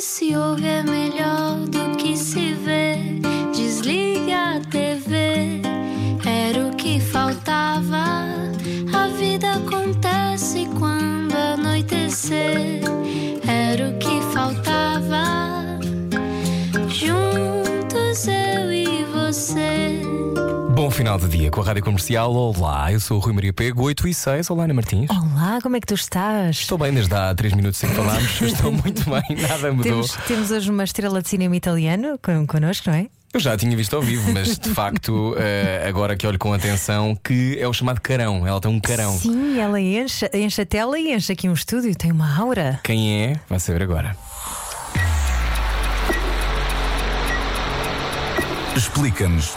se ouve Final de dia com a Rádio Comercial. Olá, eu sou o Rui Maria Pego, 8 e 6. Olá, Ana Martins. Olá, como é que tu estás? Estou bem desde há 3 minutos sem falarmos. Estou muito bem, nada mudou. Temos, temos hoje uma estrela de cinema italiano con connosco, não é? Eu já a tinha visto ao vivo, mas de facto, eh, agora que olho com atenção, que é o chamado carão. Ela tem um carão. Sim, ela enche, enche a tela e enche aqui um estúdio, tem uma aura. Quem é? Vai saber agora. Explica-nos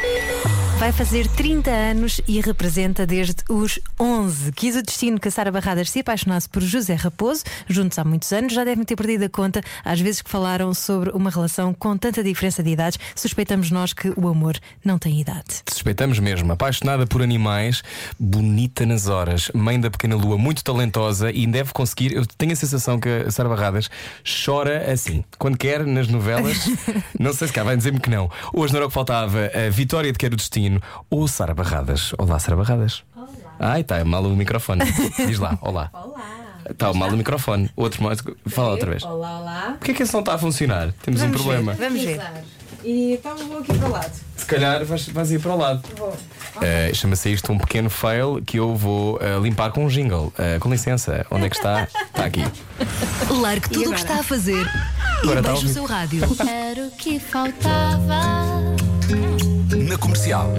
Vai fazer 30 anos e representa desde os 11. Quis o destino que a Sara Barradas se apaixonasse por José Raposo, juntos há muitos anos. Já devem ter perdido a conta às vezes que falaram sobre uma relação com tanta diferença de idades. Suspeitamos nós que o amor não tem idade. Suspeitamos mesmo. Apaixonada por animais, bonita nas horas, mãe da pequena lua, muito talentosa e deve conseguir. Eu tenho a sensação que a Sara Barradas chora assim, quando quer, nas novelas. não sei se cá vai dizer-me que não. Hoje não era o que faltava a vitória de Quero o Destino ou Sara Barradas. Olá, Sara Barradas. Olá. Ai, está mal o microfone. Diz lá, olá. Olá. Está mal o microfone. Outro mais. Fala outra vez. Olá, olá. Porquê que esse não está a funcionar? Temos um problema. Vamos ver. E então vou aqui para o lado. Se calhar vais, vais ir para o lado. Vou. Uh, Chama-se isto um pequeno fail que eu vou uh, limpar com um jingle. Uh, com licença, onde é que está? Está aqui. Largue tudo o que está a fazer Agora e baixe o seu rádio. Era o que faltava. Na comercial.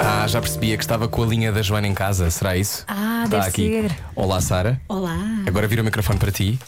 Ah, já percebia que estava com a linha da Joana em casa. Será isso? Ah, está deve aqui. ser. Olá, Sara. Olá. Agora vira o microfone para ti.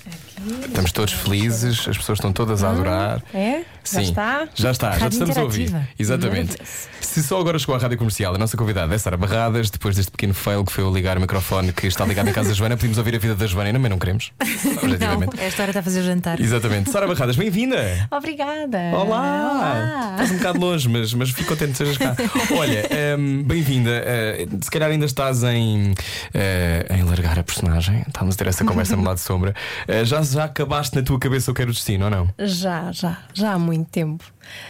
Estamos todos felizes, as pessoas estão todas a adorar. É? Já Sim, está? Já está, já te Rádio estamos a ouvir. Exatamente. Se só agora chegou à rádio comercial, a nossa convidada é Sara Barradas, depois deste pequeno fail que foi eu ligar o microfone que está ligado em casa da Joana, podemos ouvir a vida da Joana, mas não queremos. Não, Objetivamente. esta hora está a fazer o jantar. Exatamente. Sara Barradas, bem-vinda! Obrigada. Olá! Olá. Estás um bocado longe, mas, mas fico contente que sejas cá. Olha, hum, bem-vinda. Uh, se calhar ainda estás em, uh, em largar a personagem. Estávamos a ter essa conversa no lado de sombra. Uh, já, já acabaste na tua cabeça o que era o destino, ou não? Já, já, já há muito tempo.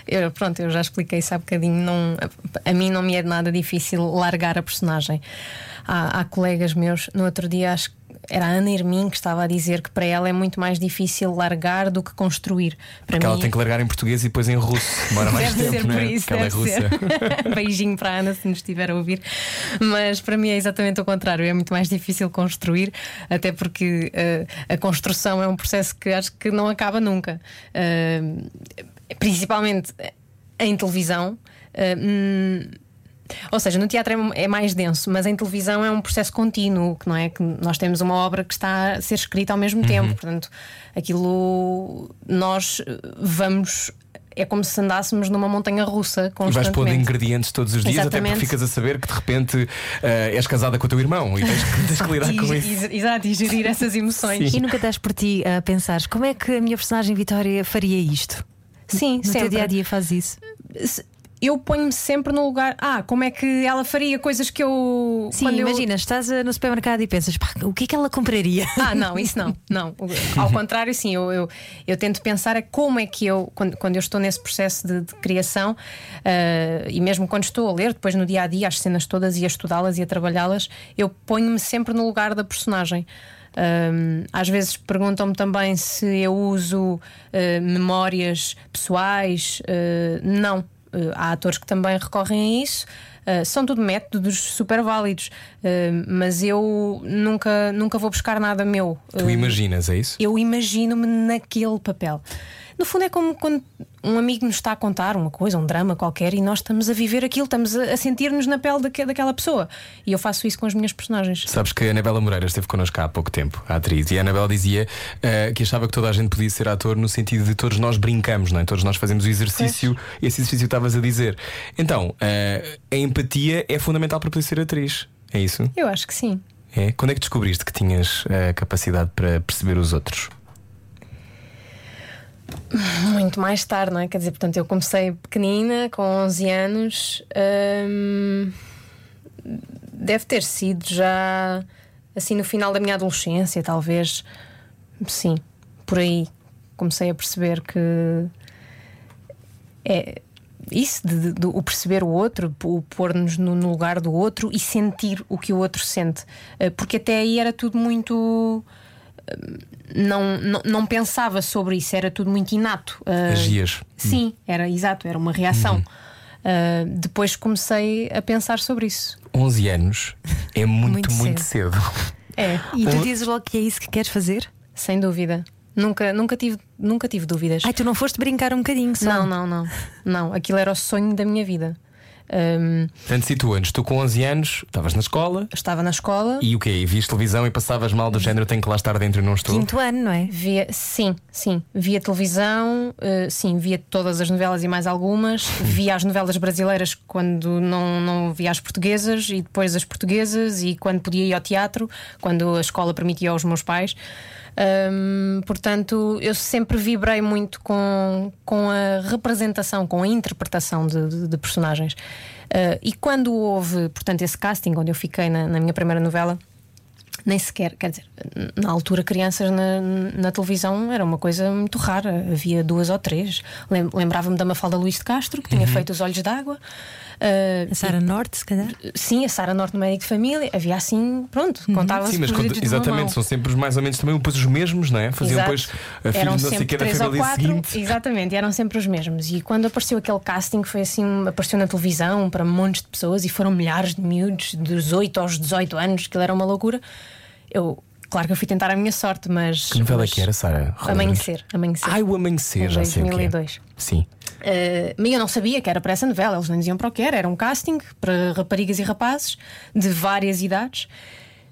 Eu, pronto, eu já expliquei isso há bocadinho. Não, a, a mim não me é nada difícil largar a personagem. Há, há colegas meus, no outro dia, acho que era a Ana Hermin que estava a dizer que para ela é muito mais difícil largar do que construir. Para Porque mim, ela tem que largar em português e depois em russo. Demora mais Deve tempo, ser não por é? isso, Porque ela é deve russa. ser. Beijinho para a Ana se nos estiver a ouvir. Mas para mim é exatamente o contrário. É muito mais difícil construir, até porque eh, a construção é um processo que acho que não acaba nunca. Eh, principalmente em televisão. eh, hum, ou seja, no teatro é, é mais denso, mas em televisão é um processo contínuo, que não é que nós temos uma obra que está a ser escrita ao Uhum. mesmo tempo, portanto, aquilo nós eh, vamos é como se andássemos numa montanha russa E vais constantemente. pondo ingredientes todos os dias, até Exatamente. porque ficas a saber que de repente eh, és casada com o teu irmão e tens que, tens que lidar E- com isso. Exato, e gerir essas emoções. E nunca das por ti a pensar como é que a minha personagem Vitória faria isto? Sim, No sempre. teu dia a dia faz isso. Eu ponho-me sempre no lugar. Ah, como é que ela faria coisas que eu. Sim, quando eu- imagina, estás eh, no supermercado e pensas, "Pá, o que é que ela compraria? Ah, não, isso não, não. Ao contrário, sim, eu, eu, eu tento pensar é como é que eu, quando, quando eu estou nesse processo de, de criação, ah, e mesmo quando estou a ler, depois no dia a dia, as cenas todas e a estudá-las e a trabalhá-las, eu ponho-me sempre no lugar da personagem. Ahm, às vezes perguntam-me também se eu uso ah, memórias pessoais. Ah, não. Ah, há atores que também recorrem a isso. Uh, são tudo métodos super válidos, Uh, mas eu nunca, nunca vou buscar nada meu. Tu imaginas, é isso? eu imagino-me naquele papel. No fundo, é como quando um amigo nos está a contar uma coisa, um drama qualquer, e nós estamos a viver aquilo, estamos a, sentir-nos na pele daque- daquela pessoa. E eu faço isso com as minhas personagens. Sabes que a Anabela Moreira esteve connosco há pouco tempo, a atriz, e a Anabela dizia eh, que achava que toda a gente podia ser ator no sentido de todos nós brincamos, não é? Todos nós fazemos o exercício, esse exercício que estavas a dizer. Então, eh, a empatia é fundamental para poder ser atriz. É isso? Eu acho que sim. É? Quando é que descobriste que tinhas a capacidade para perceber os outros? Muito mais tarde, não é? Quer dizer, portanto, eu comecei pequenina, com 11 anos. hum, deve ter sido já assim no final da minha adolescência, talvez. Sim, por aí comecei a perceber que é isso, de, de- o perceber o outro, o pôr-nos no, no lugar do outro e sentir o que o outro sente. Eh, Porque até aí era tudo muito. eh, Não, não, não pensava sobre isso, era tudo muito inato. Eh, Agias. Sim, era exato, era uma reação. Uh, depois comecei a pensar sobre isso. 11 anos é muito, Muito muito, cedo. É, E tu dizes logo que é isso que queres fazer? sem dúvida. Nunca, nunca, tive, nunca tive dúvidas. Ai, tu não foste brincar um bocadinho só? não, não, não. Não, aquilo era o sonho da minha vida. Um, Portanto, situa-nos, tu com 11 anos estavas na escola estava na escola, e o quê? E viste televisão e passavas mal do género, tenho que lá estar dentro e não estou. Quinto ano, não é? via, sim, sim, via televisão, uh, sim, via todas as novelas e mais algumas, via as novelas brasileiras quando não, não via as portuguesas e depois as portuguesas e quando podia ir ao teatro, quando a escola permitia aos meus pais. Um, portanto, eu sempre vibrei muito com, com a representação, com a interpretação de, de- de personagens. Uh, e quando houve, portanto, esse casting, onde eu fiquei na, na minha primeira novela, nem sequer, quer dizer, na altura, crianças na, na televisão era uma coisa muito rara, havia duas ou três. Lem- Lembrava-me da Mafalda Luís de Castro, que tinha feito Os Olhos d'Água. Uh, A Sara Norte, se calhar. Sim, a Sara Norte no médico de família, havia assim, pronto, contava-se Sim, mas uma exatamente, são sempre mais ou menos também depois os mesmos, não é? Faziam Exato. depois a filha não sei sempre quê da três ou família quatro, seguinte. exatamente, eram sempre os mesmos. E quando apareceu aquele casting, foi assim, apareceu na televisão para montes de pessoas e foram milhares de miúdos, dos 8 aos 18 anos, aquilo era uma loucura. Eu, claro que eu fui tentar a minha sorte, mas. Que novela é mas- que era, Sara? Amanhecer, amanhecer. Ai, o Amanhecer, Em já sei o que é. 2002. Sim. Uh, eu não sabia que era para essa novela, eles não diziam para o que era, era um casting para raparigas e rapazes de várias idades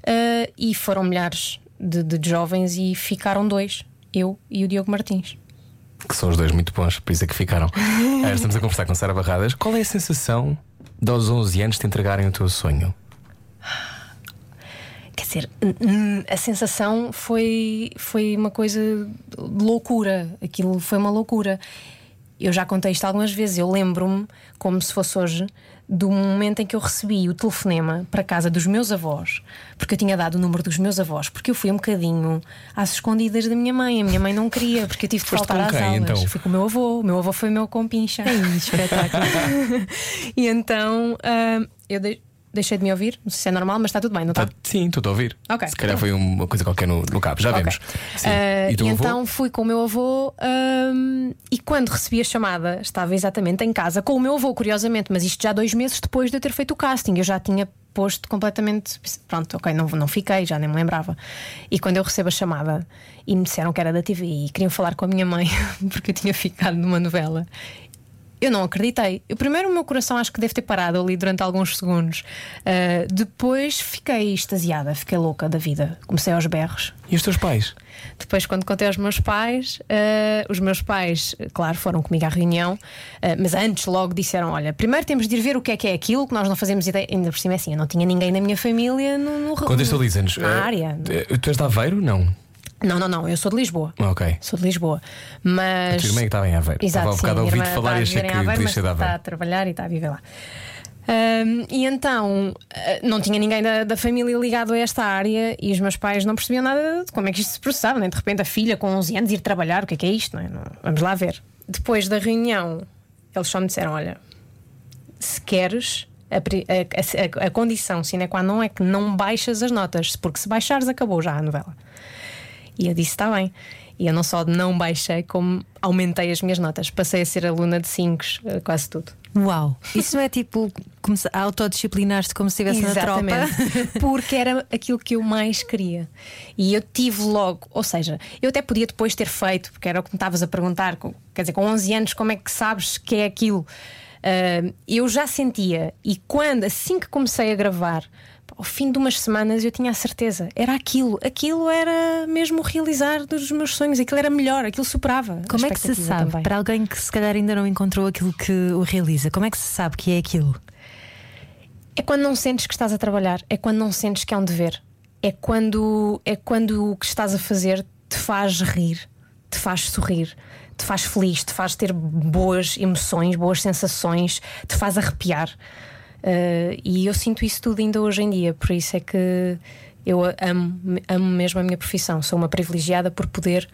Uh, e foram milhares de, de jovens e ficaram dois, eu e o Diogo Martins. Que são os dois muito bons, por isso é que ficaram. Ah, Estamos a conversar com Sara Barradas. Qual é a sensação de aos 11 anos te entregarem o teu sonho? Quer dizer, a sensação foi, foi uma coisa de loucura. Aquilo foi uma loucura. Eu já contei isto algumas vezes. Eu lembro-me, como se fosse hoje, do momento em que eu recebi o telefonema para a casa dos meus avós, porque eu tinha dado o número dos meus avós, porque eu fui um bocadinho às escondidas da minha mãe. A minha mãe não queria, porque eu tive de faltar às quem, aulas. então? Fui com o meu avô. O meu avô foi meu compincha. espetáculo. e então ah, eu de- deixei de me ouvir. Não sei se é normal, mas está tudo bem, não está? Tá- sim, estou a ouvir. Ok. Se calhar foi uma coisa qualquer no, no cabo, já Ok. vemos. Sim. Ah, e avô? então fui com o meu avô ahm, e quando recebi a chamada estava exatamente em casa com o meu avô, curiosamente, mas isto já dois meses depois de eu ter feito o casting. Eu já tinha posto completamente. Pronto, ok, não, não fiquei, já nem me lembrava. E quando eu recebo a chamada e me disseram que era da TV e queriam falar com a minha mãe porque eu tinha ficado numa novela. Eu não acreditei. Eu, primeiro, o meu coração acho que deve ter parado ali durante alguns segundos. Ah, depois fiquei extasiada, fiquei louca da vida. Comecei aos berros. E os teus pais? Depois, quando contei aos meus pais, eh, os meus pais, claro, foram comigo à reunião, eh, mas antes logo disseram: Olha, primeiro temos de ir ver o que é que é aquilo, que nós não fazemos ideia. Ainda por cima é assim, eu não tinha ninguém na minha família no, no tu dizes? na área. Tu és de Aveiro? Não. Não, não, não, eu sou de Lisboa. Ok. Sou de Lisboa. Mas. A tua irmã que estava em Aveiro. Exato, Estava há sim, bocado a irmã falar e a achei que Aveiro, podias mas ser de Está a Aveiro. trabalhar e está a viver lá. Ahm, e então ah, não tinha ninguém da, da família ligado a esta área e os meus pais não percebiam nada de como é que isto se processava, nem de repente a filha com 11 anos ir trabalhar, o que é que é isto? Não é? Não- vamos lá ver. Depois da reunião, eles só me disseram: Olha, se queres. A, a- a- a condição sine qua non é que não baixas as notas, porque se baixares, acabou já a novela. E eu disse: está bem. E eu não só não baixei, como aumentei as minhas notas. Passei a ser aluna de 5, quase tudo. Uau! Isso não é tipo começar a autodisciplinar-te como se estivesse na tropa? Porque era aquilo que eu mais queria. E eu tive logo, ou seja, eu até podia depois ter feito, porque era o que me estavas a perguntar, quer dizer, com 11 anos, como é que sabes que é aquilo? Ah, eu já sentia, e quando, assim que comecei a gravar, ao fim de umas semanas eu tinha a certeza, era aquilo, aquilo era mesmo o realizar dos meus sonhos, aquilo era melhor, aquilo superava. Como é que se sabe? também. Para alguém que se calhar ainda não encontrou aquilo que o realiza, como é que se sabe que é aquilo? É quando não sentes que estás a trabalhar, é quando não sentes que é um dever, é quando, é quando o que estás a fazer te faz rir, te faz sorrir, te faz feliz, te faz ter boas emoções, boas sensações, te faz arrepiar. Uh, e eu sinto isso tudo ainda hoje em dia, por isso é que Eu amo, amo mesmo a minha profissão. Sou uma privilegiada por poder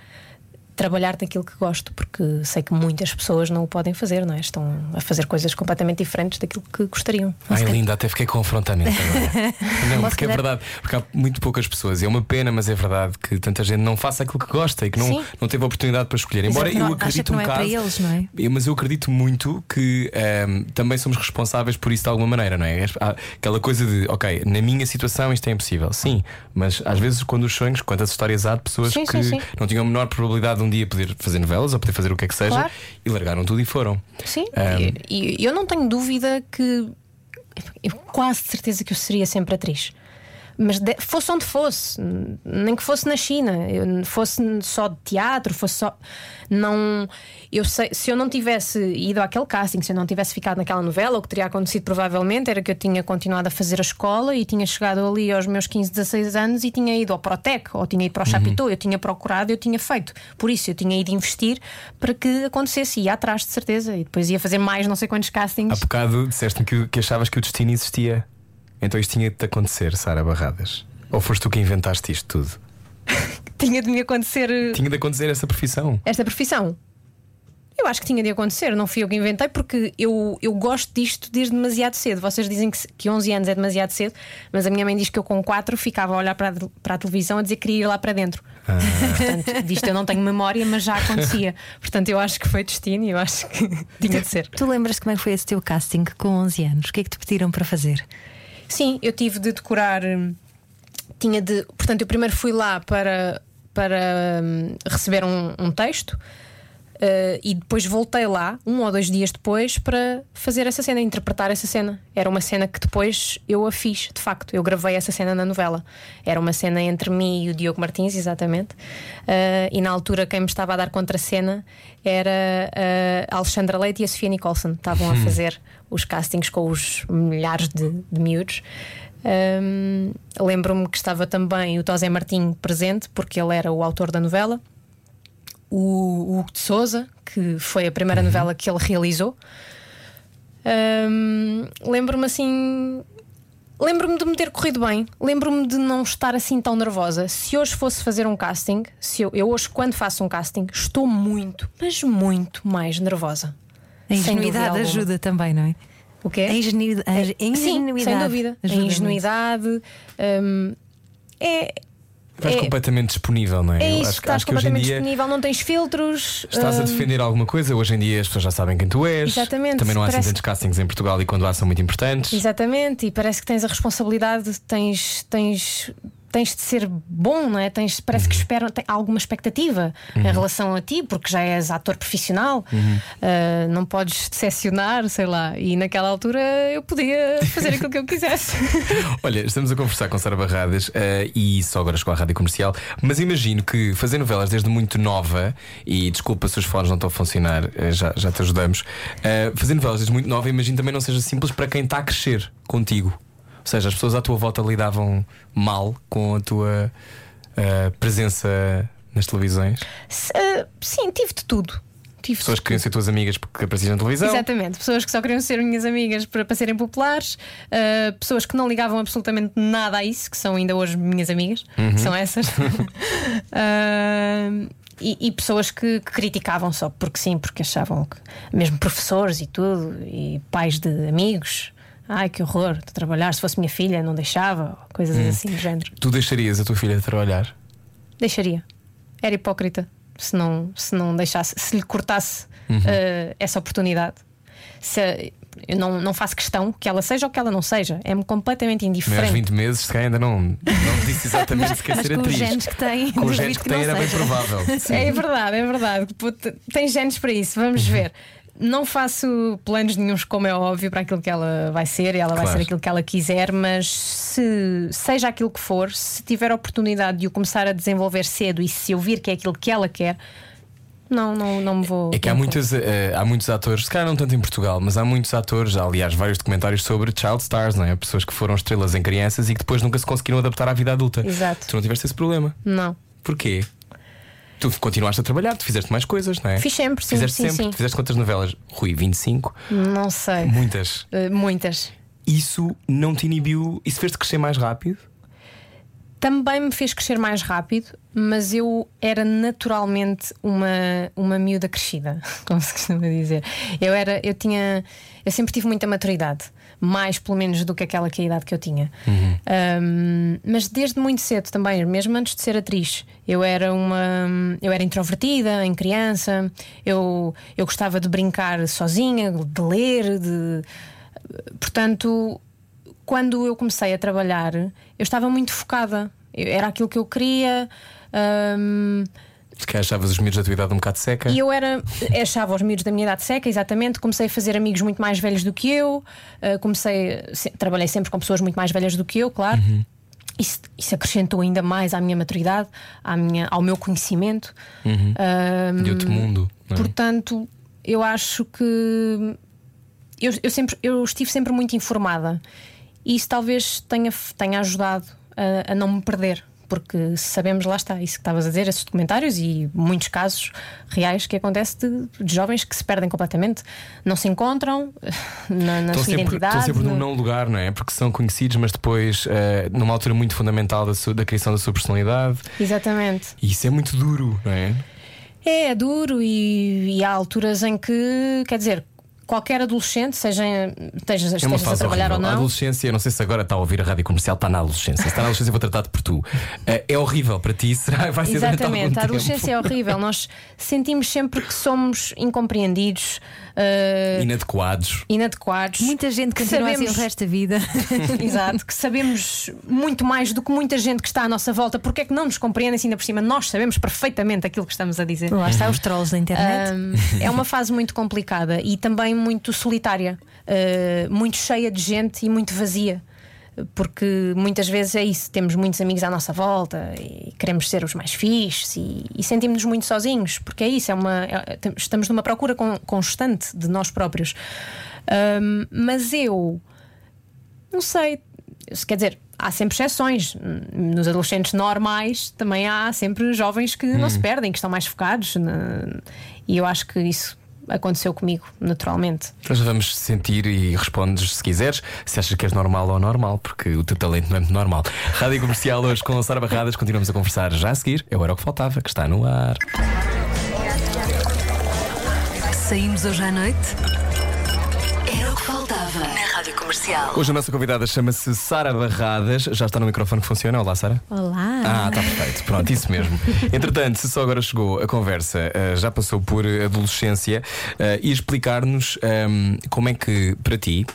trabalhar naquilo que gosto, porque sei que muitas pessoas não o podem fazer, não é? Estão a fazer coisas completamente diferentes daquilo que gostariam. Ai, linda, até fiquei com afrontamento agora. Não, porque é verdade, porque há muito poucas pessoas, e é uma pena, mas é verdade que tanta gente não faça aquilo que gosta e que não, Sim. não teve oportunidade para escolher. Embora Exato, eu não- não um é bocado. eles, é? Mas eu acredito muito que ehm, também somos responsáveis por isso de alguma maneira, não é? Há Aquela coisa de, ok, na minha situação isto é impossível, sim, mas às vezes quando os sonhos, quantas histórias há de pessoas Sim, que sim. não tinham a menor probabilidade de um dia poder fazer novelas ou poder fazer o que é que seja Claro. e largaram tudo e foram. Sim, Ahm. e, eu não tenho dúvida que eu quase certeza que eu seria sempre atriz. Mas de- fosse onde fosse, nem que fosse na China, eu- fosse só de teatro, fosse só. Não. Eu sei, se eu não tivesse ido àquele casting, se eu não tivesse ficado naquela novela, o que teria acontecido provavelmente era que eu tinha continuado a fazer a escola e tinha chegado ali aos meus 15, 16 anos e tinha ido ao Protec ou tinha ido para o Chapitão, eu tinha procurado, eu tinha feito. Por isso eu tinha ido investir para que acontecesse, ia atrás de certeza, e depois ia fazer mais não sei quantos castings. Há bocado disseste-me que, que achavas que o destino existia. Então isto tinha de te acontecer, Sara Barradas. Ou foste tu que inventaste isto tudo? Tinha de me acontecer eh, Tinha de acontecer essa profissão. esta profissão. Eu acho que tinha de acontecer, não fui eu que inventei, porque eu, eu gosto disto desde demasiado cedo. Vocês dizem que, que 11 anos é demasiado cedo, mas a minha mãe diz que eu com 4 ficava a olhar para a, para a televisão a dizer que queria ir lá para dentro. Portanto, disto eu não tenho memória, mas já acontecia. Portanto, eu acho que foi destino e eu acho que tinha de ser. Tu lembras como é que foi esse teu casting com 11 anos? O que é que te pediram para fazer? Sim, eu tive de decorar. hum, Tinha de. Portanto, eu primeiro fui lá para, para hum, receber um, um texto. eh, e depois voltei lá, um ou dois dias depois, para fazer essa cena, interpretar essa cena. Era uma cena que depois eu a fiz, de facto. Eu gravei essa cena na novela. Era uma cena entre mim e o Diogo Martins, exatamente. Eh, e na altura, quem me estava a dar contra-cena era eh, a Alexandra Leite e a Sofia Nicholson. Estavam a fazer os castings com os milhares de, de miúdos. Hum, Lembro-me que estava também o Tosé Martim presente, porque ele era o autor da novela. O Hugo de Souza, que foi a primeira novela que ele realizou. Hum, Lembro-me assim. Lembro-me de me ter corrido bem, lembro-me de não estar assim tão nervosa. Se hoje fosse fazer um casting, se eu, eu hoje, quando faço um casting, estou muito, mas muito mais nervosa. A ingenuidade ajuda também, não é? O quê? A ingenu- a Sim, ingenuidade. sem dúvida. A ajuda ingenuidade hum, é, Estás É- completamente disponível, não é? é isso, acho, que- estás acho que hoje em completamente dia disponível, não tens filtros. estás a hum, defender alguma coisa. Hoje em dia as pessoas já sabem quem tu és. Exatamente, Também não há assim parece tantos castings em Portugal e quando há são muito importantes. Exatamente, e parece que tens a responsabilidade, tens, tens, tens de ser bom, não é? Tens, parece Uhum. que esperam, tem alguma expectativa em relação a ti, porque já és ator profissional, Uhum. Ah, não podes decepcionar, sei lá. E naquela altura eu podia fazer aquilo que eu quisesse. Olha, estamos a conversar com Sara Barradas eh, e só agora chegou à rádio comercial. Mas imagino que fazer novelas desde muito nova, e desculpa se os fones não estão a funcionar, eh, já, já te ajudamos. fazer novelas desde muito nova, imagino também não seja simples para quem está a crescer contigo. Ou seja, as pessoas à tua volta lidavam mal com a tua eh, presença nas televisões. Ah, sim, tive de tudo. Tive Pessoas que queriam ser tuas amigas porque apareciam na televisão. Exatamente, pessoas que só queriam ser minhas amigas para, para serem populares, uh, pessoas que não ligavam absolutamente nada a isso, que são ainda hoje minhas amigas, que são essas. Uh, e, e pessoas que, que criticavam só porque sim, porque achavam que, mesmo professores e tudo, e pais de amigos, ai que horror de trabalhar, se fosse minha filha, não deixava, coisas assim do género. Tu deixarias a tua filha trabalhar? Deixaria. Era hipócrita se não, se não deixasse, se lhe cortasse Uhum. eh, essa oportunidade. Se, eu não, não faço questão que ela seja ou que ela não seja. É-me completamente Mas indiferente. 20 meses, se calhar ainda não, não disse exatamente se quer Mas ser com os atriz. genes que tem, Com os genes que que tem era bem seja. provável. Sim. É verdade, é verdade. Tem genes para isso, Uhum. vamos ver. Não faço planos nenhums, como é óbvio, para aquilo que ela vai ser e ela vai Claro. ser aquilo que ela quiser, mas se seja aquilo que for, se tiver a oportunidade de o começar a desenvolver cedo e se eu vir que é aquilo que ela quer, não, não, não me vou. É que há, muitas, eh, há muitos atores, se calhar não tanto em Portugal, mas há muitos atores, há, aliás, vários documentários sobre child stars, não é? Pessoas que foram estrelas em crianças e que depois nunca se conseguiram adaptar à vida adulta. Exato. Tu não tiveste esse problema. Não. Porquê? Tu continuaste a trabalhar, tu fizeste mais coisas, não é? Fiz sempre, sim, Fizeste sim, sempre. sim. Tu fizeste quantas novelas? Rui, 25? Não sei. Muitas. Uh, muitas. Isso não te inibiu? Isso fez-te crescer mais rápido? também me fez crescer mais rápido, mas eu era naturalmente uma, uma miúda crescida, como se costuma dizer. Eu era, eu tinha, eu sempre tive muita maturidade, mais pelo menos do que aquela que é a idade que eu tinha. Um, mas desde muito cedo também, mesmo antes de ser atriz, eu era uma, eu era introvertida em criança, eu, eu gostava de brincar sozinha, de ler, de portanto quando eu comecei a trabalhar, eu estava muito focada. Era aquilo que eu queria. hum, Calhar achavas os miúdos da tua idade um bocado seca. e eu era, achava os miúdos da minha idade seca, exatamente. Comecei a fazer amigos muito mais velhos do que eu. uh, comecei, se- trabalhei sempre com pessoas muito mais velhas do que eu, claro. Isso, isso acrescentou ainda mais à minha maturidade, à minha, ao meu conhecimento. Um, De outro mundo. é? Portanto, eu acho que eu, eu sempre, eu estive sempre muito informada e isso talvez tenha, tenha ajudado a, a não me perder. Porque sabemos, lá está, isso que estavas a dizer, esses documentários e muitos casos reais que acontece de, de jovens que se perdem completamente, não se encontram na, na sua sempre, identidade. estão sempre num não lugar, não é? Porque são conhecidos, mas depois, eh, numa altura muito fundamental da, sua- da criação da sua personalidade. Exatamente. E isso é muito duro, não é? É, é duro e, e há alturas em que, quer dizer, qualquer adolescente, seja estejas, É estejas a trabalhar horrível. ou A não. adolescência, não sei se agora está a ouvir a rádio comercial, está na adolescência. Se está na adolescência, vou tratar-te por tu. Eh, é horrível para ti, será? Vai ser Exatamente, a tempo. adolescência é horrível. Nós sentimos sempre que somos incompreendidos, eh, Inadequados. inadequados. Muita gente que continua sabemos, assim o resto da vida. Exato, que sabemos muito mais do que muita gente que está à nossa volta. Porque é que não nos compreendem assim ainda por cima? Nós sabemos perfeitamente aquilo que estamos a dizer. Lá está os trolls da internet. Um, é uma fase muito complicada e também muito solitária, uh, muito cheia de gente e muito vazia. Porque muitas vezes é isso, temos muitos amigos à nossa volta e queremos ser os mais fixes e, e sentimos-nos muito sozinhos, porque é isso, é uma, é- estamos numa procura con- constante de nós próprios. Um, mas eu não sei, se quer dizer, há sempre exceções. Nos adolescentes normais também há sempre jovens que não se perdem, que estão mais focados. na- E eu acho que isso aconteceu comigo, naturalmente. Nós vamos sentir e respondes se quiseres, se achas que és normal ou normal, porque o teu talento não é muito normal. Rádio Comercial hoje com a Sara Barradas, continuamos a conversar já a seguir. Eu era o que faltava, que está no ar. Saímos hoje à noite? Comercial. Hoje a nossa convidada chama-se Sara Barradas. Já está no microfone que funciona. Olá, Sara. Olá. Ah, está perfeito. Pronto, isso mesmo. Entretanto, se só agora chegou a conversa, eh, já passou por adolescência eh, e explicar-nos ehm, como é que, para ti,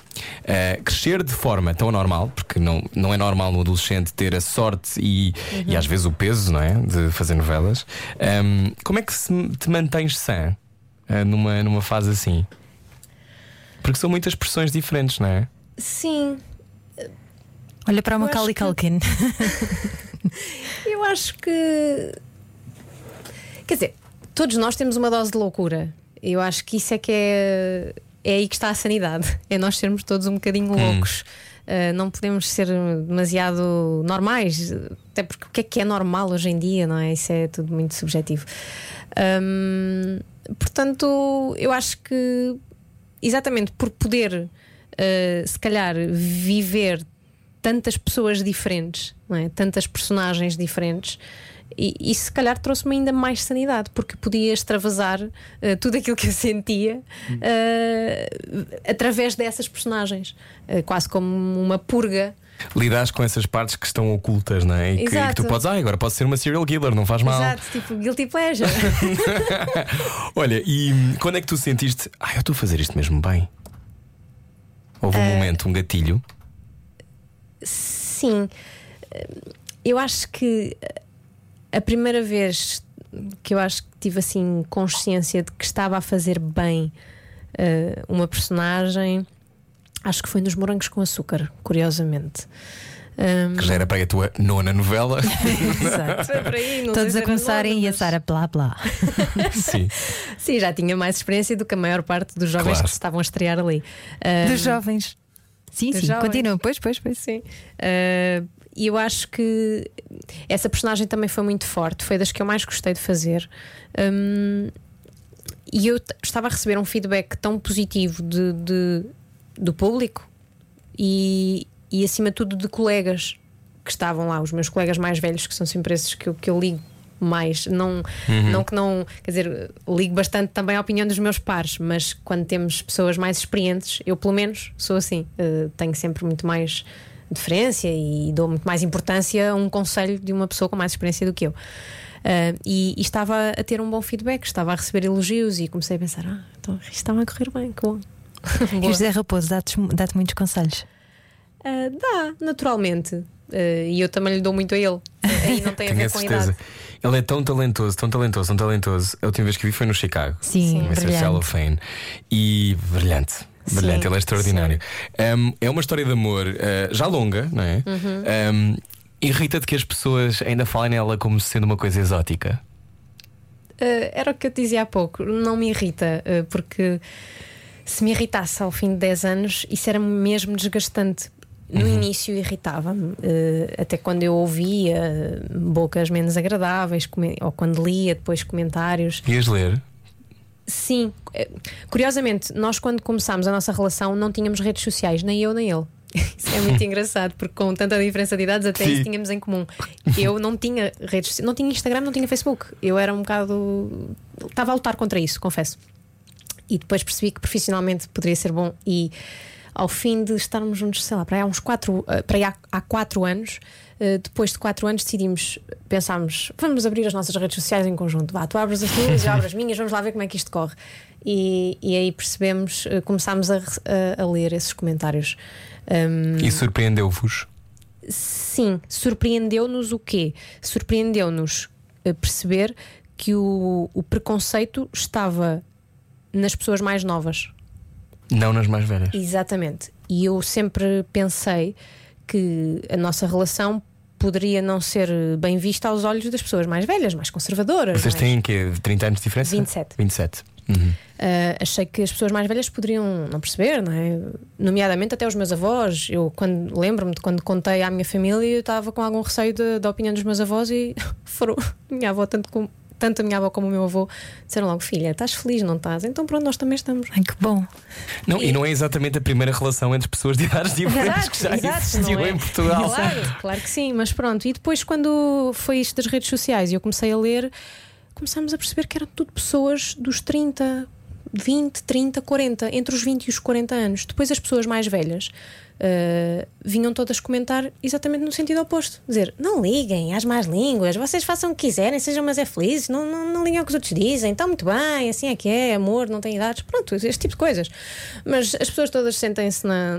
eh, crescer de forma tão normal, porque não, não é normal no adolescente ter a sorte e, e às vezes o peso, não é? De fazer novelas. ehm, como é que se, te mantens sã numa, numa fase assim? Porque são muitas pressões diferentes, não é? Sim, Olha para o acho Macaulay que- Culkin. eu acho que. Quer dizer, todos nós temos uma dose de loucura. Eu acho que isso é que é. É aí que está a sanidade. É nós sermos todos um bocadinho loucos. Uh, não podemos ser demasiado normais, até porque o que é que é normal hoje em dia, não é? Isso é tudo muito subjetivo. Hum, portanto, eu acho que exatamente por poder, uh, se calhar, viver tantas pessoas diferentes, é? tantas personagens diferentes. E, e se calhar trouxe-me ainda mais sanidade, porque podia extravasar uh, tudo aquilo que eu sentia uh, através dessas personagens, quase como uma purga. Lidas com essas partes que estão ocultas, não é? E que, que tu podes, ah, agora posso ser uma serial killer, não faz mal. Exato, tipo guilty pleasure. Olha, e quando é que tu sentiste, ah, eu estou a fazer isto mesmo bem? Houve um momento, um gatilho. Sim, eu acho que a primeira vez que eu acho que tive assim consciência de que estava a fazer bem eh, uma personagem, acho que foi nos Morangos com Açúcar, curiosamente. Um, Que já era para a tua nona novela. Exato. aí, Todos a começarem e a Sara blá blá. Sim. Sim, já tinha mais experiência do que a maior parte dos jovens Claro. que se estavam a estrear ali. Um, Dos jovens. Sim, Dos sim, jovens. continua. Pois, pois, pois. Sim. Uh, E eu acho que essa personagem também foi muito forte, foi das que eu mais gostei de fazer. Um, e eu estava a receber um feedback tão positivo de, de- do público e, e, acima de tudo, de colegas que estavam lá, os meus colegas mais velhos, que são sempre esses que eu, que eu ligo mais. Não, não que não. Quer dizer, ligo bastante também à opinião dos meus pares, mas quando temos pessoas mais experientes, eu pelo menos sou assim. Uh, tenho sempre muito mais deferência e dou muito mais importância a um conselho de uma pessoa com mais experiência do que eu. Uh, e, e, estava a ter um bom feedback, estava a receber elogios e comecei a pensar: ah, então isto estava a correr bem, que bom. e o José Raposo dá-te dá muitos conselhos? Uh, dá, naturalmente. Uh, e eu também lhe dou muito a ele. Aí não tem a ver com a idade. Ele é tão talentoso, tão talentoso, tão talentoso. A última vez que vi foi no Chicago. Sim, no Fame. E brilhante. Brilhante, sim, ele é extraordinário. Um, é uma história de amor uh, já longa, não é? Uhum. Um, Irrita-te que as pessoas ainda falem nela como sendo uma coisa exótica? Uh, era o que eu te dizia há pouco. Não me irrita, uh, porque se me irritasse ao fim de 10 anos, isso era mesmo desgastante. No uhum. início irritava-me, uh, até quando eu ouvia bocas menos agradáveis, ou quando lia depois comentários. Ias ler? Sim. Curiosamente, nós quando começámos a nossa relação não tínhamos redes sociais, nem eu nem ele. Isso é muito engraçado, porque com tanta diferença de idades, até Sim. isso tínhamos em comum. Eu não tinha redes, não tinha Instagram, não tinha Facebook. Eu era um bocado. Estava a lutar contra isso, confesso. E depois percebi que profissionalmente poderia ser bom. E ao fim de estarmos juntos, sei lá, para aí há uns quatro, eh, para aí há, há quatro anos, eh, depois de quatro anos decidimos, pensámos, vamos abrir as nossas redes sociais em conjunto. Vá, tu abres as tuas, eu abro as minhas, vamos lá ver como é que isto corre. E, e aí percebemos, eh, começámos a, a, a ler esses comentários. Um, e surpreendeu-vos? Sim, surpreendeu-nos o quê? Surpreendeu-nos perceber que o, o preconceito estava nas pessoas mais novas. Não nas mais velhas. Exatamente. E eu sempre pensei que a nossa relação poderia não ser bem vista aos olhos das pessoas mais velhas, mais conservadoras. Vocês mais... têm que 30 anos de diferença? 27. 27. Uhum. Uh, achei que as pessoas mais velhas poderiam não perceber, não é? Nomeadamente até os meus avós. Eu quando lembro-me de quando contei à minha família, eu estava com algum receio da opinião dos meus avós e foram minha avó tanto como tanto a minha avó como o meu avô disseram logo: Filha, estás feliz, não estás? Então pronto, nós também estamos. Ai, que bom. Não, e, e não é exatamente a primeira relação entre pessoas de idades diferentes que já exato, existiu é? em Portugal. Claro, claro que sim, mas pronto. E depois, quando foi isto das redes sociais e eu comecei a ler, começámos a perceber que eram tudo pessoas dos 30, 20, 30, 40, entre os 20 e os 40 anos. Depois as pessoas mais velhas uh, vinham todas comentar exatamente no sentido oposto. Dizer, não liguem às más línguas, vocês façam o que quiserem, sejam mas é felizes, não, não, não liguem ao que os outros dizem, está muito bem, assim é que é, amor, não tem idades, pronto, este tipo de coisas. Mas as pessoas todas sentem-se na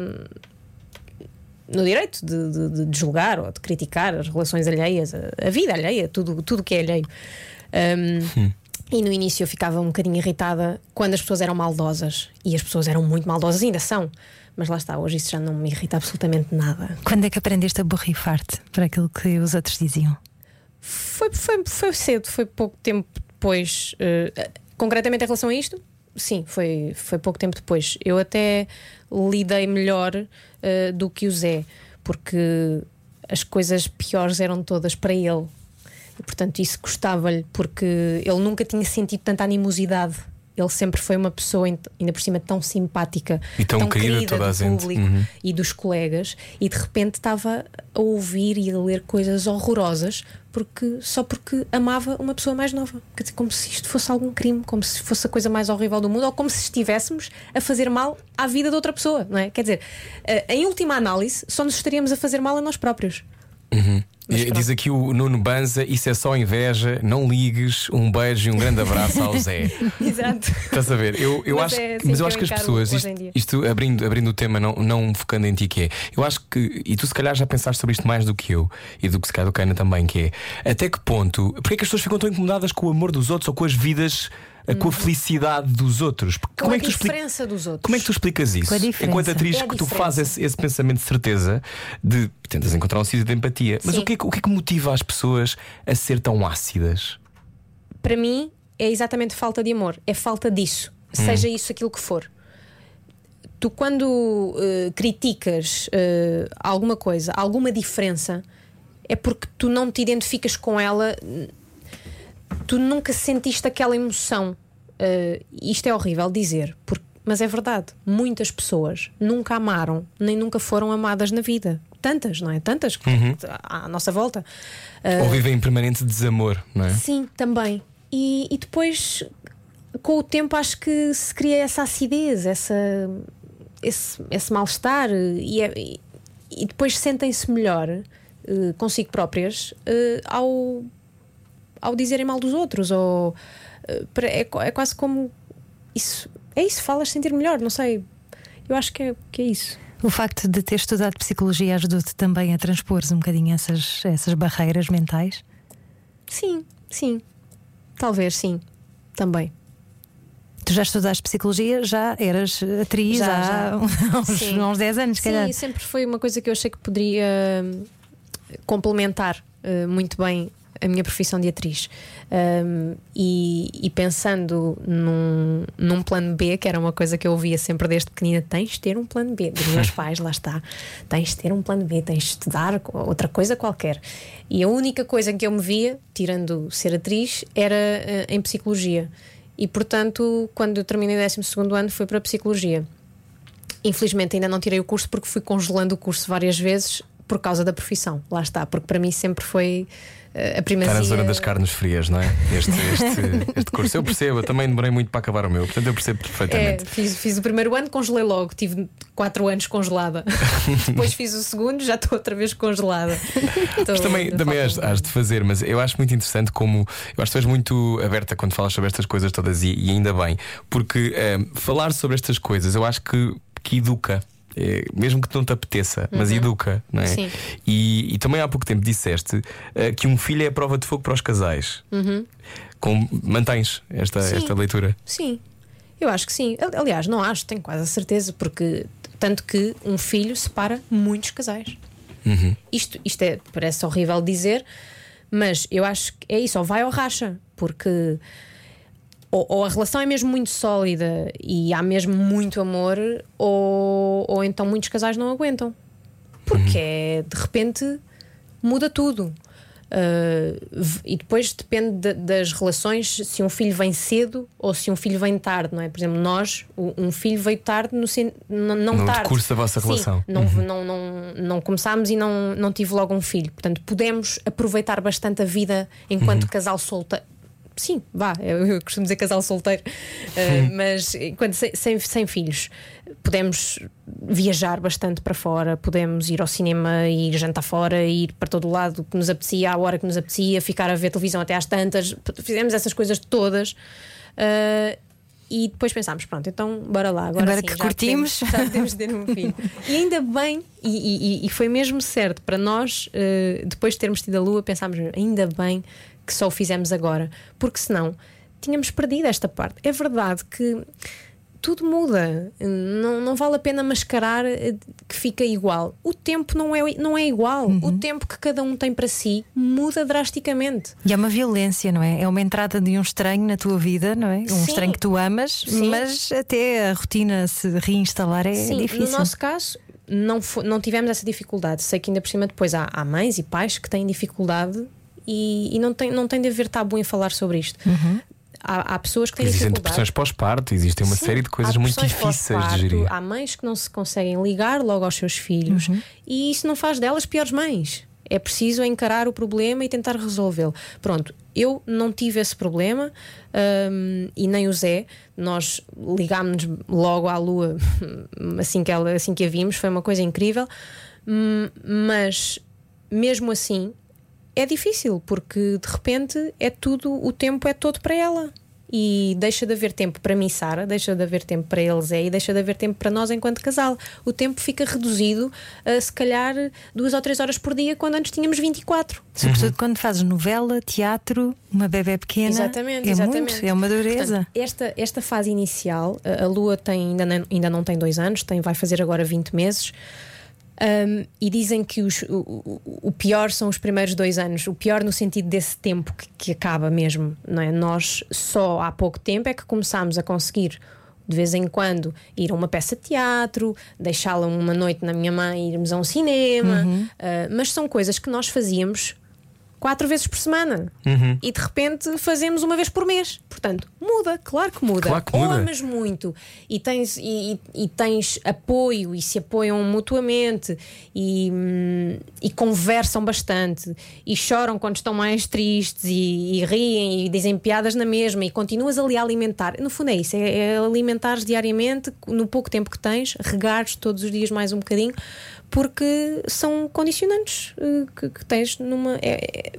no direito de, de, de, julgar ou de criticar as relações alheias, a, a vida alheia, tudo, tudo que é alheio. Um. E no início eu ficava um bocadinho irritada quando as pessoas eram maldosas. E as pessoas eram muito maldosas, ainda são. Mas lá está, hoje isso já não me irrita absolutamente nada. Quando é que aprendeste a borrifar-te para aquilo que os outros diziam? Foi, foi, foi cedo, foi pouco tempo depois. Uh, concretamente em relação a isto, sim, foi, foi pouco tempo depois. Eu até lidei melhor uh, do que o Zé, porque as coisas piores eram todas para ele. Portanto, isso gostava-lhe, porque ele nunca tinha sentido tanta animosidade ele sempre foi uma pessoa, ainda por cima, tão simpática e tão, tão querida, querida toda do público uhum. e dos colegas, e de repente estava a ouvir e a ler coisas horrorosas porque, só porque amava uma pessoa mais nova. Quer dizer, como se isto fosse algum crime, como se fosse a coisa mais horrível do mundo, ou como se estivéssemos a fazer mal à vida de outra pessoa, não é? Quer dizer, eh, em última análise, só nos estaríamos a fazer mal a nós próprios. Uhum. Diz aqui o Nuno Banza: Isso é só inveja, não ligues. Um beijo e um grande abraço ao Zé. Exato. Estás a ver? Eu, eu mas acho, é assim mas eu acho que as pessoas, isto, isto, abrindo, abrindo o tema, não, não focando em ti, que é, eu acho que, e tu se calhar já pensaste sobre isto mais do que eu, e do que se calhar do Caina também, que é até que ponto, porque é que as pessoas ficam tão incomodadas com o amor dos outros ou com as vidas com a felicidade dos outros. Com como a é que diferença dos outros. Como é que tu explicas isso? Enquanto atriz, é que tu fazes esse, esse, pensamento de certeza de tentas encontrar um sítio de empatia. Mas o que, é, o que é que motiva as pessoas a ser tão ácidas? Para mim, é exatamente falta de amor. É falta disso. Hum. Seja isso aquilo que for. Tu, quando uh, criticas uh, alguma coisa, alguma diferença, é porque tu não te identificas com ela tu nunca sentiste aquela emoção. Uh, isto é horrível dizer, porque, mas é verdade. Muitas pessoas nunca amaram, nem nunca foram amadas na vida. tantas, não é? Tantas que Uhum. à nossa volta. Ou vivem em permanente desamor, não é? Sim, também. E, e depois, com o tempo, acho que se cria essa acidez, essa, esse, esse mal-estar, e, é- e- e depois sentem-se melhor eh, consigo próprias ao, ao dizerem mal dos outros. Ou, eh, é, é quase como isso. É isso, falas sentir melhor, não sei. Eu acho que é, que é isso. O facto de ter estudado psicologia ajudou-te também a transpor um bocadinho essas, essas barreiras mentais? Sim, sim. Talvez sim. Também. Tu já estudaste psicologia, já eras atriz Já, há, já. uns, uns 10 anos, se calhar. Sim, sempre foi uma coisa que eu achei que poderia hum, complementar eh, muito bem a minha profissão de atriz. Um, e, e pensando num, num plano B, que era uma coisa que eu ouvia sempre desde pequenina: tens de ter um plano B, dos meus pais, lá está. Tens de ter um plano B, tens de estudar outra coisa qualquer. E a única coisa em que eu me via, tirando ser atriz, era eh, em psicologia. E portanto, quando eu terminei o 12 ano, foi para a psicologia. Infelizmente ainda não tirei o curso porque fui congelando o curso várias vezes por causa da profissão. Lá está, porque para mim sempre foi a primazia. Está na zona das carnes frias, não é? Este, este, este curso. Eu percebo, eu também demorei muito para acabar o meu, portanto eu percebo É, perfeitamente. fiz, fiz o primeiro ano, congelei logo, tive quatro anos congelada. Depois fiz o segundo, já estou outra vez congelada. Estou- Mas também, também has, has de fazer, mas eu acho muito interessante como eu acho que tu és muito aberta quando falas sobre estas coisas todas e, e ainda bem, porque eh, falar sobre estas coisas eu acho que, que educa. Eh, mesmo que não te apeteça, mas educa, não é? Uhum. Sim. E, e também há pouco tempo disseste eh, que um filho é a prova de fogo para os casais. Com- mantens esta, Uhum. Sim. esta leitura? Sim, eu acho que sim. Ali- Aliás, não acho, tenho quase a certeza, porque tanto que um filho separa muitos casais. Isto, isto é, parece horrível dizer, mas eu acho que é isso, ou vai ou racha, porque ou, ou a relação é mesmo muito sólida e há mesmo muito amor, ou, ou então muitos casais não aguentam. Porque é, de repente muda tudo. Uh, e depois depende de- das relações, se um filho vem cedo ou se um filho vem tarde, não é? Por exemplo, nós, um filho veio tarde no sen- n- não No tarde. decurso da vossa Sim, relação. Não, não, não, não começámos e não, não tive logo um filho. Portanto, podemos aproveitar bastante a vida enquanto casal solteiro. Sim, vá, eu, eu costumo dizer casal solteiro, uh, mas enquanto sem, sem, sem filhos, podemos viajar bastante para fora, podemos ir ao cinema, ir jantar fora, ir para todo lado que nos apetecia, à hora que nos apetecia, ficar a ver televisão até às tantas, fizemos essas coisas todas. uh, e depois pensámos, pronto, então bora lá. Agora, Agora sim, que já curtimos. podemos- já podemos ter um filho. E ainda bem, e, e- e foi mesmo certo para nós, eh, depois de termos tido a lua, pensámos, ainda bem que só o fizemos agora, porque senão tínhamos perdido esta parte. É verdade que tudo muda, não, não vale a pena mascarar eh, que fica igual. O tempo não é, não é igual, Uhum. o tempo que cada um tem para si muda drasticamente. E é uma violência, não é? É uma entrada de um estranho na tua vida, não é? Um Sim. estranho que tu amas, Sim. mas até a rotina se reinstalar é Sim, difícil. no nosso caso não, não tivemos essa dificuldade. Sei que ainda por cima depois há, há mães e pais que têm dificuldade e, e não, tem, não tem de haver tabu em falar sobre isto. Há, há pessoas que têm Existem dificuldade. depressões pós-parto, existem uma Sim, série de coisas muito difíceis de gerir. Há mães que não se conseguem ligar logo aos seus filhos e isso não faz delas piores mães. É preciso encarar o problema e tentar resolvê-lo. Pronto, eu não tive esse problema hum, e nem o Zé. Nós ligámos-nos logo à lua assim que, ela, assim que a vimos, foi uma coisa incrível. Hum, mas mesmo assim é difícil porque de repente é tudo, o tempo é todo para ela. E deixa de haver tempo para mim, Sara, deixa de haver tempo para eles, é, e deixa de haver tempo para nós enquanto casal. O tempo fica reduzido a se calhar duas ou três horas por dia, quando antes tínhamos 24. Sobretudo quando fazes novela, teatro, uma bebé pequena. Exatamente, é exatamente. muito, é uma dureza. Portanto, esta, esta fase inicial, a, a Lua tem, ainda, não, ainda não tem dois anos, tem, vai fazer agora 20 meses. Um, e dizem que os- o, o- pior são os primeiros dois anos, o pior no sentido desse tempo que, que acaba mesmo. Não é? Nós só há pouco tempo é que começámos a conseguir, de vez em quando, ir a uma peça de teatro, deixá-la uma noite na minha mãe, irmos a um cinema, uh, mas são coisas que nós fazíamos quatro vezes por semana Uhum. e de repente fazemos uma vez por mês. Portanto, muda, claro que muda. Claro que Ou muda. amas muito e tens, e, e- e tens apoio e se apoiam mutuamente e, hum, e conversam bastante e choram quando estão mais tristes e, e riem e dizem piadas na mesma e continuas ali a alimentar. No fundo é isso, é, é alimentares diariamente no pouco tempo que tens, regares todos os dias mais um bocadinho, porque são condicionantes eh, que, que tens numa. é-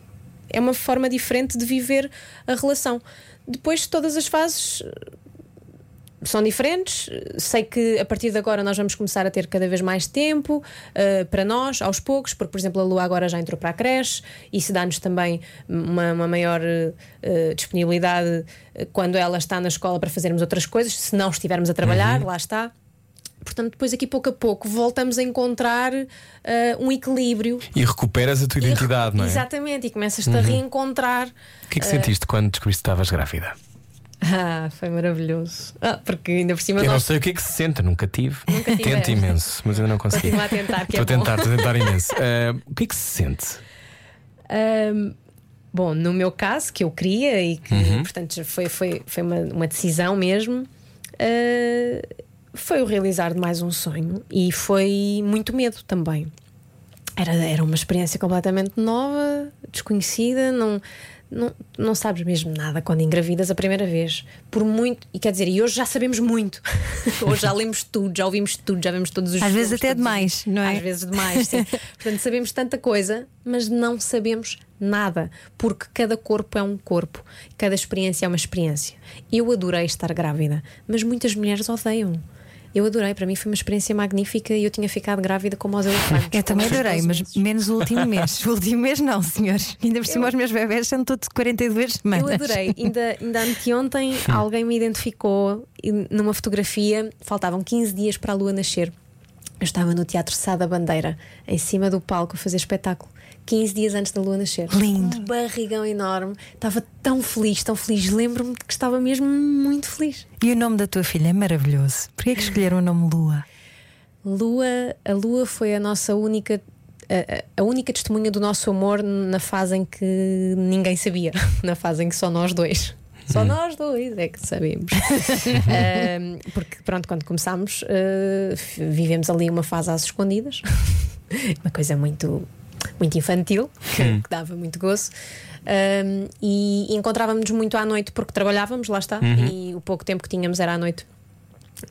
é- uma forma diferente de viver a relação. Depois, todas as fases eh, são diferentes. Sei que a partir de agora nós vamos começar a ter cada vez mais tempo eh, para nós, aos poucos, porque, por exemplo, a Lua agora já entrou para a creche, isso dá-nos também uma, uma maior eh, disponibilidade quando ela está na escola para fazermos outras coisas, se não estivermos a trabalhar, lá está. Portanto, depois aqui pouco a pouco voltamos a encontrar eh, um equilíbrio. E recuperas a tua identidade, não é? Exatamente, e começas-te a reencontrar. O que é que sentiste quando descobriste que estavas grávida? Ah, foi maravilhoso. Ah, porque ainda por cima Eu não nós sei o que é que se sente, nunca tive. Nunca Tento tiveste. imenso, mas ainda não consegui. Continua a tentar, que é Estou a bom. tentar, estou a tentar imenso. Ah, o que é que se sente? Ahm, bom, no meu caso, que eu queria e que, Uhum. portanto, foi, foi, foi uma, uma decisão mesmo, ah, foi o realizar de mais um sonho e foi muito medo também. Era, era uma experiência completamente nova, desconhecida, não, não, não sabes mesmo nada quando engravidas a primeira vez. Por muito, e quer dizer, e hoje já sabemos muito. hoje já lemos tudo, já ouvimos tudo, já vemos todos os Às vezes filmes, até todos os- demais, não é? Às vezes demais, sim. Portanto, sabemos tanta coisa, mas não sabemos nada, porque cada corpo é um corpo, cada experiência é uma experiência. Eu adorei estar grávida, mas muitas mulheres odeiam. Eu adorei, para mim foi uma experiência magnífica e eu tinha ficado grávida como aos elefantes. Eu também adorei, mas menos o último mês. O último mês não, senhores. Ainda por cima, os meus bebés são todos de 42 semanas. Eu adorei. Ainda, ainda anteontem alguém me identificou numa fotografia, faltavam 15 dias para a lua nascer. Eu estava no Teatro Sá da Bandeira, em cima do palco, a fazer espetáculo. 15 dias antes da lua nascer. Lindo. Um barrigão enorme. Estava tão feliz, tão feliz. Lembro-me que estava mesmo muito feliz. E o nome da tua filha é maravilhoso. Porquê é que escolheram o nome Lua? Lua, a lua foi a nossa única. A, a única testemunha do nosso amor na fase em que ninguém sabia, na fase em que só nós dois. Só nós dois é que sabemos. Ahm, porque, pronto, quando começámos, f- vivemos ali uma fase às escondidas, uma coisa muito, muito infantil, que, que dava muito gozo. Ahm, e encontrávamos-nos muito à noite porque trabalhávamos, lá está, e o pouco tempo que tínhamos era à noite.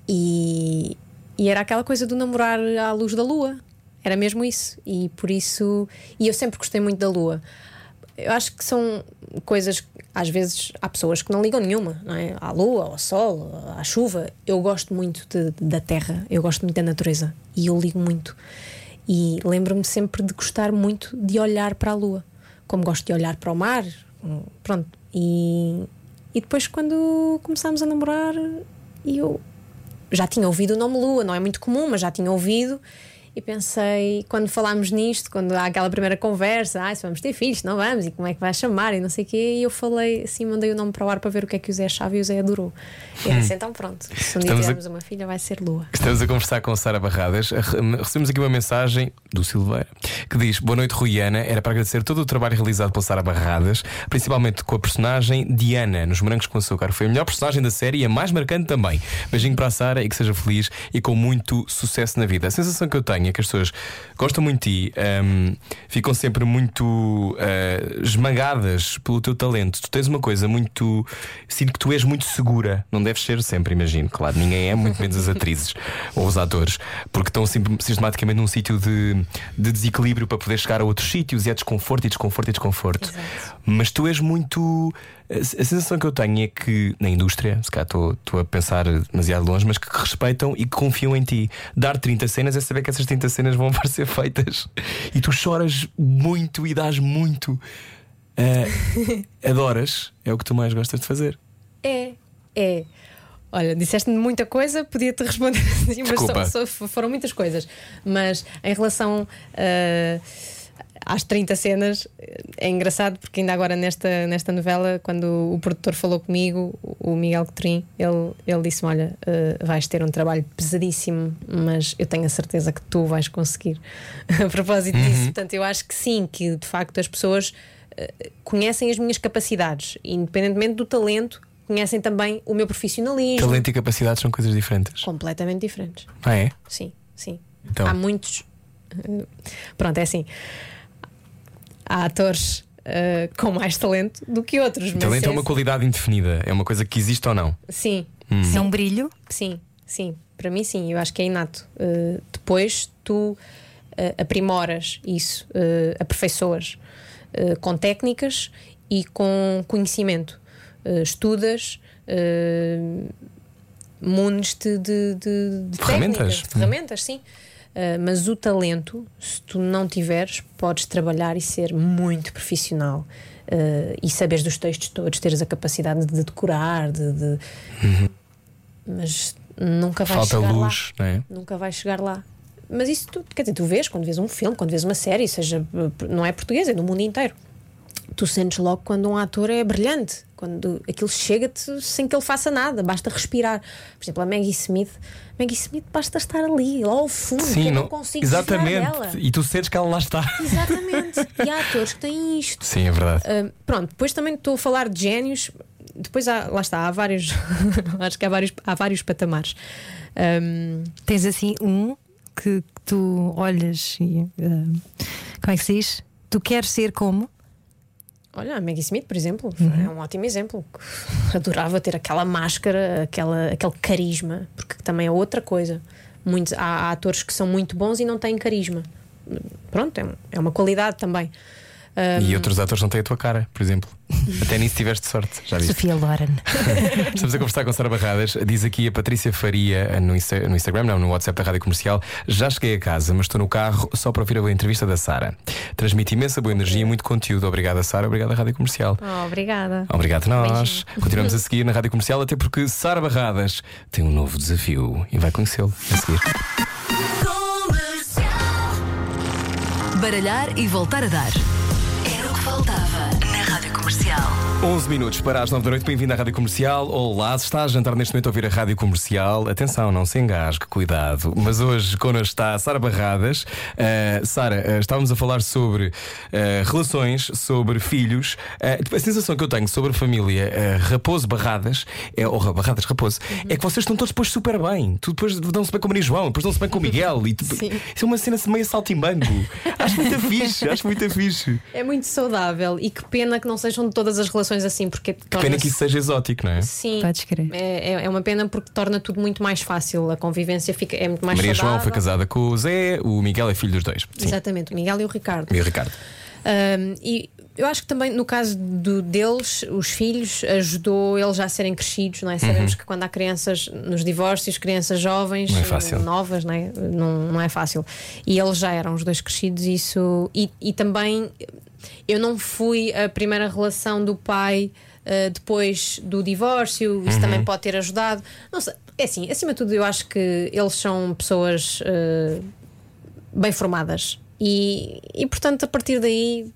E, e era aquela coisa do namorar à luz da lua. Era mesmo isso. E por isso. E eu sempre gostei muito da lua. Eu acho que são coisas. Às vezes há pessoas que não ligam nenhuma, não é? À lua, ao sol, à chuva. Eu gosto muito de- da terra, eu gosto muito da natureza. E eu ligo muito. E lembro-me sempre de gostar muito de olhar para a lua. Como gosto de olhar para o mar. hum, Pronto. E, e depois, quando começámos a namorar, eu já tinha ouvido o nome Lua, não é muito comum, mas já tinha ouvido. E pensei, quando falámos nisto, quando há aquela primeira conversa, ah, se vamos ter filhos, não vamos, e como é que vai chamar, e não sei o quê, e eu falei assim, mandei o nome para o ar para ver o que é que o Zé achava e o Zé adorou. E era assim, então pronto, se um dia. Estamos a- tivermos uma filha, vai ser Lua. Estamos a conversar com Sara Barradas. Re- Recebemos aqui uma mensagem do Silveira que diz: Boa noite, Ruiana. Era para agradecer todo o trabalho realizado pela Sara Barradas, principalmente com a personagem Diana nos Morangos com Açúcar. Foi a melhor personagem da série e a mais marcante também. Beijinho para a Sara e que seja feliz e com muito sucesso na vida. A sensação que eu tenho é que as pessoas gostam muito de ti, ahm, ficam sempre muito ah, esmagadas pelo teu talento. Tu tens uma coisa muito. Sinto que tu és muito segura. Não deves ser sempre, imagino. Claro, ninguém é, muito menos as atrizes ou os atores, porque estão sempre sistematicamente num sítio de, de desequilíbrio para poder chegar a outros sítios e é desconforto e desconforto e desconforto. Mas tu és muito. A a sensação que eu tenho é que na indústria, se calhar estou a pensar demasiado longe, mas que respeitam e que confiam em ti. Dar 30 cenas é saber que essas 30 cenas vão ser feitas e tu choras muito e dás muito. Ah, adoras, é o que tu mais gostas de fazer. É, é. Olha, disseste-me muita coisa, podia-te responder assim, mas só- só- foram muitas coisas. Mas em relação ah, às 30 cenas, é engraçado porque ainda agora nesta, nesta novela, quando o produtor falou comigo, o Miguel Cotrim, ele, ele disse-me: Olha, ah, vais ter um trabalho pesadíssimo, mas eu tenho a certeza que tu vais conseguir. a propósito disso, portanto, eu acho que sim, que de facto as pessoas eh, conhecem as minhas capacidades, independentemente do talento, conhecem também o meu profissionalismo. Talento e capacidades são coisas diferentes. Completamente diferentes. Ah, é? Sim, sim. Então. Há muitos. Pronto, é assim. Há atores eh, com mais talento do que outros. mas Talento é uma qualidade indefinida, é uma coisa que existe ou não. Sim, É um brilho. sim, sim. Para mim, sim. Eu acho que é inato. Eh, depois tu eh, aprimoras isso, eh, aperfeiçoas com técnicas e com conhecimento. Estudas. eh, Munes-te de, de, de Ferramentas. técnicas, de ferramentas, sim. Uh, mas o talento, se tu não tiveres, podes trabalhar e ser muito profissional uh, e saberes dos textos todos, teres a capacidade de decorar, de, de- mas nunca vais Falta chegar luz, lá. Nunca vais chegar lá. Mas isso tu, quer dizer, tu vês quando vês um filme, quando vês uma série, seja não é português, é no mundo inteiro. Tu sentes logo quando um ator é brilhante, quando aquilo chega-te sem que ele faça nada, basta respirar. Por exemplo, a Maggie Smith, Maggie Smith basta estar ali, lá ao fundo, que eu não, consigo exatamente. dela. E tu sentes que ela lá está. Exatamente. E há atores que têm isto. Sim, é verdade. Uh, pronto, depois também estou a falar de génios. Depois há, lá está, há vários. acho que há vários, há vários patamares. Um, Tens assim um que tu olhas e. eh, como é que se diz? Tu queres ser como? Olha, a Maggie Smith, por exemplo, é um ótimo exemplo. Adorava ter aquela máscara, aquela, aquele carisma, porque também é outra coisa. Muitos, há, há atores que são muito bons e não têm carisma. Pronto, é, é uma qualidade também. E outros atores não têm a tua cara, por exemplo. Até nisso tiveste sorte, já viste? Sofia Loren. Estamos a conversar com Sara Barradas. Diz aqui a Patrícia Faria no, Insta- no Instagram, não, no WhatsApp da Rádio Comercial. Já cheguei a casa, mas estou no carro só para ouvir a boa entrevista da Sara. Transmite imensa boa energia e muito conteúdo. Obrigada, Sara. Obrigada, Rádio Comercial. Oh, obrigada. Obrigado a nós. Continuamos a seguir na Rádio Comercial, até porque Sara Barradas tem um novo desafio e vai conhecê-lo a seguir. Baralhar e voltar a dar. Comercial. 11 minutos para as 9 da noite, bem-vindo à Rádio Comercial. Olá, se está a jantar neste momento a ouvir a Rádio Comercial, atenção, não se engasgue, cuidado. Mas hoje connosco está a Sara Barradas. Uh, Sara, uh, estávamos a falar sobre uh, relações, sobre filhos. A sensação que eu tenho sobre a família Raposo Barradas, é, ou Ra- Barradas Raposo, é que vocês estão todos depois super bem. Tu depois dão-se bem com o Maria João, depois dão-se bem com o Miguel. E tu- Sim. Isso é uma cena meio saltimbanco. acho muito fixe, acho muito fixe. É muito saudável e que pena que não sejam de todas as relações assim, porque Pena torna-se- que isso seja exótico, não é? Sim, Podes crer. É, é- é uma pena porque torna tudo muito mais fácil. A convivência fica, é muito mais Maria João saudável. foi casada com o Zé, o Miguel é filho dos dois. Sim. Exatamente, o Miguel e o Ricardo. E o Ricardo. Um, e eu acho que também no caso do, deles, os filhos, ajudou eles já a serem crescidos, não é? Sabemos que quando há crianças nos divórcios, crianças jovens, Não é fácil. novas, não é? Não, não é fácil. E eles já eram os dois crescidos, isso. E, e também eu não fui a primeira relação do pai. eh, depois do divórcio, isso também pode ter ajudado. Não sei, é assim, acima de tudo, eu acho que eles são pessoas eh, bem formadas e, e portanto, a partir daí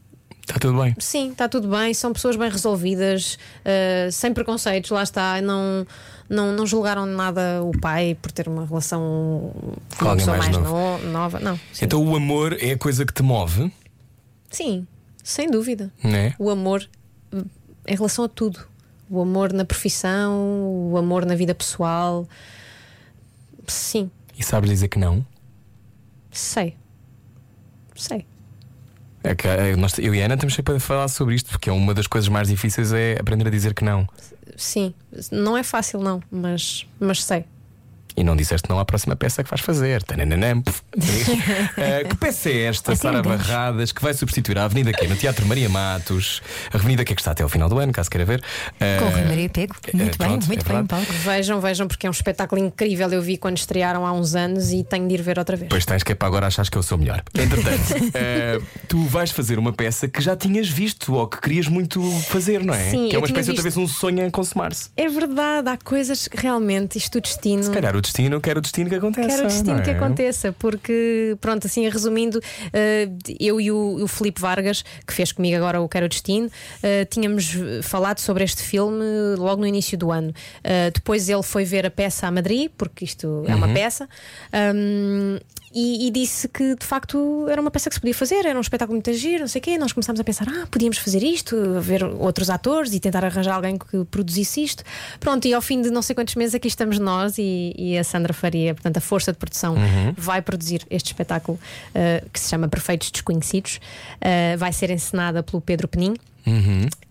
Está tudo bem. Sim, está tudo bem, são pessoas bem resolvidas, uh, sem preconceitos, lá está, não, não, não julgaram nada o pai por ter uma relação com uma pessoa mais mais, no- nova. Não, sim. Então o amor é a coisa que te move, sim, sem dúvida. é? O amor uh, em relação a tudo. O amor na profissão, o amor na vida pessoal. Sim, E sabes dizer que não? sei. Sei. É que, eh, nós, eu e a Ana temos sempre a falar sobre isto, porque é uma das coisas mais difíceis é aprender a dizer que não. Sim, não é fácil, não, mas, mas sei. E não disseste não à próxima peça que vais fazer. Tananam, puf. Eh, que peça é esta, Sara. Barradas, que vai substituir a Avenida aqui no Teatro Maria Matos, a Avenida que é que está até ao final do ano, caso queira ver. Eh, Com o Rui Maria Pego. Muito bem, pronto, muito é bem. Paulo. Vejam, vejam, porque é um espetáculo incrível. Eu vi quando estrearam há uns anos e tenho de ir ver outra vez. Pois tens que é para agora achas que eu sou melhor. Entretanto, eh, tu vais fazer uma peça que já tinhas visto ou que querias muito fazer, não é? Sim, que é uma espécie outra vez um sonho a consumar-se. É verdade, há coisas que realmente isto o destino. Se calhar o destino quer o destino que aconteça. Quero o destino não que é? aconteça, porque, pronto, assim, resumindo, eh, eu e o, o Filipe Vargas, que fez comigo agora o Quero o Destino, eh, tínhamos falado sobre este filme logo no início do ano. Eh, depois ele foi ver a peça a Madrid, porque isto é Uhum. uma peça. Ahm, e, e disse que de facto era uma peça que se podia fazer, era um espetáculo muito giro, não sei o quê. Nós começámos a pensar, ah, podíamos fazer isto, ver outros atores e tentar arranjar alguém que produzisse isto. Pronto, e ao fim de não sei quantos meses aqui estamos nós e, e a Sandra Faria, portanto, a força de produção, vai produzir este espetáculo uh, que se chama Perfeitos Desconhecidos. Uh, vai ser encenada pelo Pedro Penin.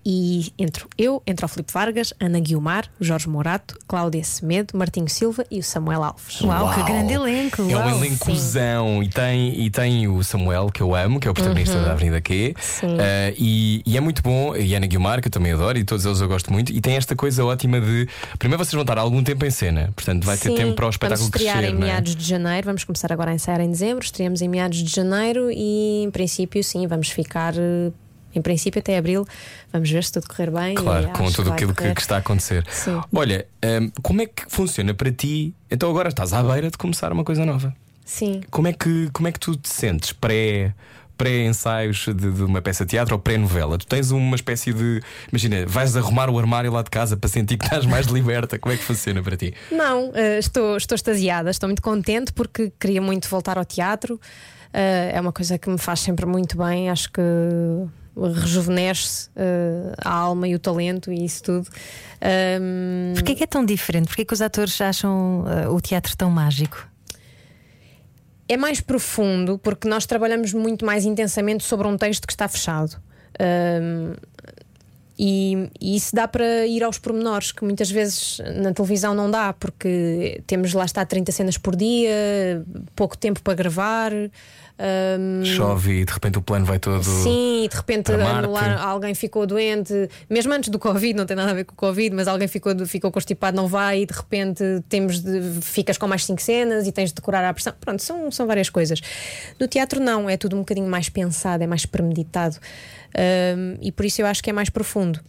E entro eu, entro o Filipe Vargas, Ana Guiomar, o Jorge Morato, Cláudia Semedo, Martinho Silva e o Samuel Alves. Uau, que grande elenco! É um Uau. elencozão e tem, e tem o Samuel, que eu amo, que é o protagonista da Avenida Q. Sim. Eh, e, e é muito bom, e a Ana Guilmar, que eu também adoro, e todos eles eu gosto muito. E tem esta coisa ótima de. Primeiro vocês vão estar algum tempo em cena, portanto vai ter Sim, tempo para o espetáculo vamos estrear crescer. em é? meados de janeiro, vamos começar agora a ensaiar em dezembro, estreamos em meados de janeiro e em princípio sim, vamos ficar eh, em princípio até abril, vamos ver se tudo correr bem. Claro, com tudo vai aquilo que, que está a acontecer. Sim. Olha, hum, como é que funciona para ti? Então agora estás à beira de começar uma coisa nova. Sim. Como é que, como é que tu te sentes pré, pré-ensaios de, de uma peça de teatro ou pré-novela? Tu tens uma espécie de. Imagina, vais arrumar o armário lá de casa para sentir que estás mais liberta. Como é que funciona para ti? Não, eh, estou, estou extasiada, estou muito contente porque queria muito voltar ao teatro. Eh, é uma coisa que me faz sempre muito bem, acho que rejuvenesce eh, a alma e o talento e isso tudo. Ahm, Porquê que é tão diferente? Porquê que os atores acham uh, o teatro tão mágico? é mais profundo porque nós trabalhamos muito mais intensamente sobre um texto que está fechado. Ahm, e, e isso dá para ir aos pormenores que muitas vezes na televisão não dá, porque temos lá está 30 cenas por dia, pouco tempo para gravar. Ahm, Chove e de repente o plano vai todo. Sim, de repente anular, alguém ficou doente, mesmo antes do Covid, não tem nada a ver com o Covid, mas alguém ficou, ficou constipado, não vai, e de repente temos de, ficas com mais cinco cenas e tens de decorar a pressão. Pronto, são, são várias coisas. No teatro, não, é tudo um bocadinho mais pensado, é mais premeditado. Ahm, e por isso eu acho que é mais profundo.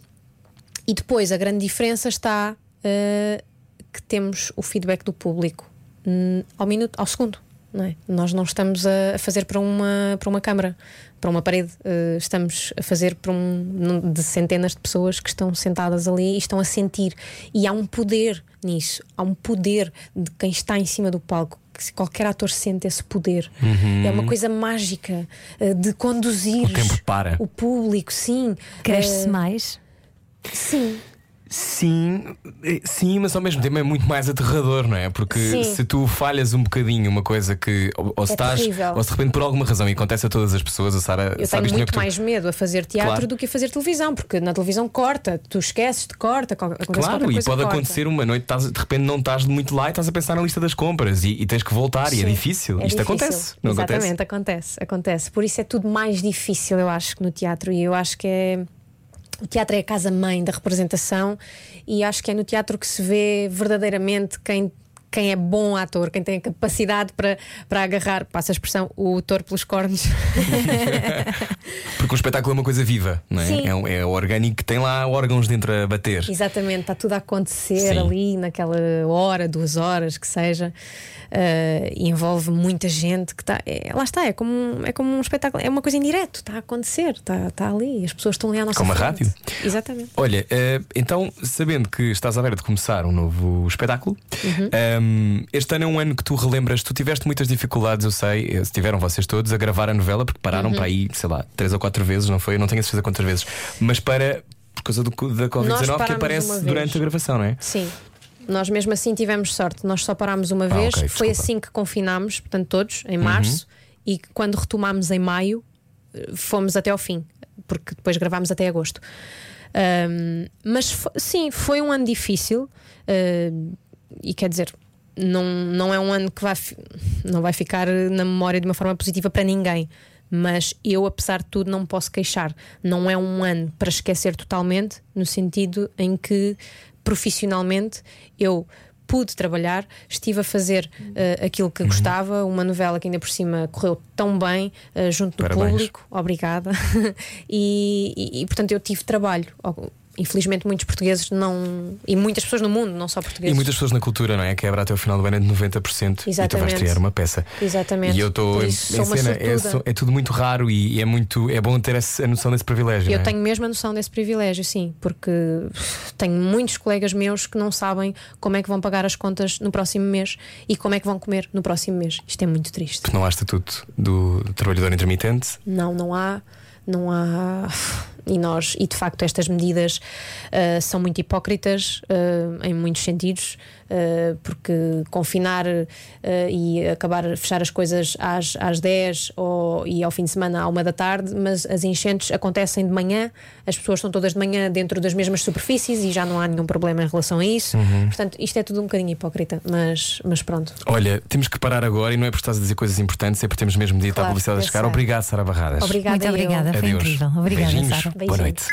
E depois a grande diferença está ah, que temos o feedback do público hum, ao minuto, ao segundo. Não é? Nós não estamos a fazer para uma, para uma câmara, para uma parede, ah, estamos a fazer para um de centenas de pessoas que estão sentadas ali e estão a sentir. E há um poder nisso, há um poder de quem está em cima do palco. Que se qualquer ator sente esse poder. É uma coisa mágica ah, de conduzir O tempo para. o público, sim. Cresce Ah, mais? Sim, Sim, eh, sim, mas ao mesmo tempo é muito mais aterrador, não é? Porque Sim. se tu falhas um bocadinho uma coisa que. Ou, ou se É estás. terrível. Ou se de repente por alguma razão e acontece a todas as pessoas, a Sara eu tenho sabe isto melhor muito tu. mais medo a fazer teatro Claro. do que a fazer televisão, porque na televisão corta, tu esqueces, te corta, acontece Claro, e pode corta. acontecer uma noite, estás- de repente não estás muito lá e estás a pensar na lista das compras e, e tens que voltar e é Sim, difícil. é Isto difícil. acontece, não Exatamente, acontece, acontece. Por isso é tudo mais difícil, eu acho, que no teatro. E eu acho que é. O teatro é a casa-mãe da representação e acho que é no teatro que se vê verdadeiramente quem. Quem é bom ator, quem tem a capacidade para, para agarrar, passa a expressão, o touro pelos cornos. Porque o espetáculo é uma coisa viva, não é? Sim. É, é orgânico que tem lá órgãos dentro a bater. Exatamente, está tudo a acontecer Sim. ali naquela hora, duas horas que seja, envolve muita gente que está. É, lá está, é como, um- é como um espetáculo, é uma coisa em direto, está a acontecer, está, está ali, as pessoas estão ali à nossa Como a frente. rádio. Exatamente. Olha, eh, então, sabendo que estás à beira de começar um novo espetáculo, Uhum. ehm, este ano é um ano que tu relembras, tu tiveste muitas dificuldades, eu sei, eh, tiveram vocês todos a gravar a novela, porque pararam Uhum. para aí, sei lá, três ou quatro vezes, não foi? Eu não tenho a certeza quantas vezes, mas para. Por causa do, da Nós Covid-19 que aparece durante a gravação, não é? Sim. Nós mesmo assim tivemos sorte, nós só parámos uma Ah, vez, ok, foi. Uhum. assim que confinámos, portanto, todos, em março, e quando retomámos em maio, fomos até ao fim, porque depois gravámos até agosto. Ahm, mas sim, foi um ano difícil, ah, e quer dizer, não, não é um ano que vai, não vai ficar na memória de uma forma positiva para ninguém. Mas eu, apesar de tudo, não me posso queixar. Não é um ano para esquecer totalmente, no sentido em que profissionalmente eu pude trabalhar, estive a fazer eh, aquilo que gostava, uma novela que ainda por cima correu tão bem eh, junto do Parabéns. público, obrigada. e, e- e, portanto eu tive trabalho. Infelizmente muitos portugueses não. e muitas pessoas no mundo, não só E portugueses. muitas pessoas na cultura, não é? Quebra até o final do ano é de 90% e tu vais Exatamente. criar uma peça. Exatamente. E eu estou em, em cena, é, é tudo muito raro e é muito é bom ter a noção desse privilégio. Eu é? tenho mesmo a noção desse privilégio, sim, porque tenho muitos colegas meus que não sabem como é que vão pagar as contas no próximo mês e como é que vão comer no próximo mês. Isto é muito triste. Porque não há estatuto do trabalhador intermitente. Não, não há, não há. E nós, e de facto, estas medidas ah, são muito hipócritas ah, em muitos sentidos, ah, porque confinar e acabar, fechar as coisas às, às 10 ou, e ao fim de semana à uma da tarde, mas as enchentes acontecem de manhã, as pessoas estão todas de manhã dentro das mesmas superfícies e já não há nenhum problema em relação a isso. Portanto, isto é tudo um bocadinho hipócrita, mas, mas pronto. Olha, temos que parar agora e não é por estás a dizer coisas importantes, é porque temos mesmo dito à Claro, publicidade a eu chegar. sei. Obrigado, Sara Barradas. Obrigada, Muito eu. obrigada, foi Adeus. incrível. Obrigada, Beijinhos. Sara. Beijinho. Boa noite.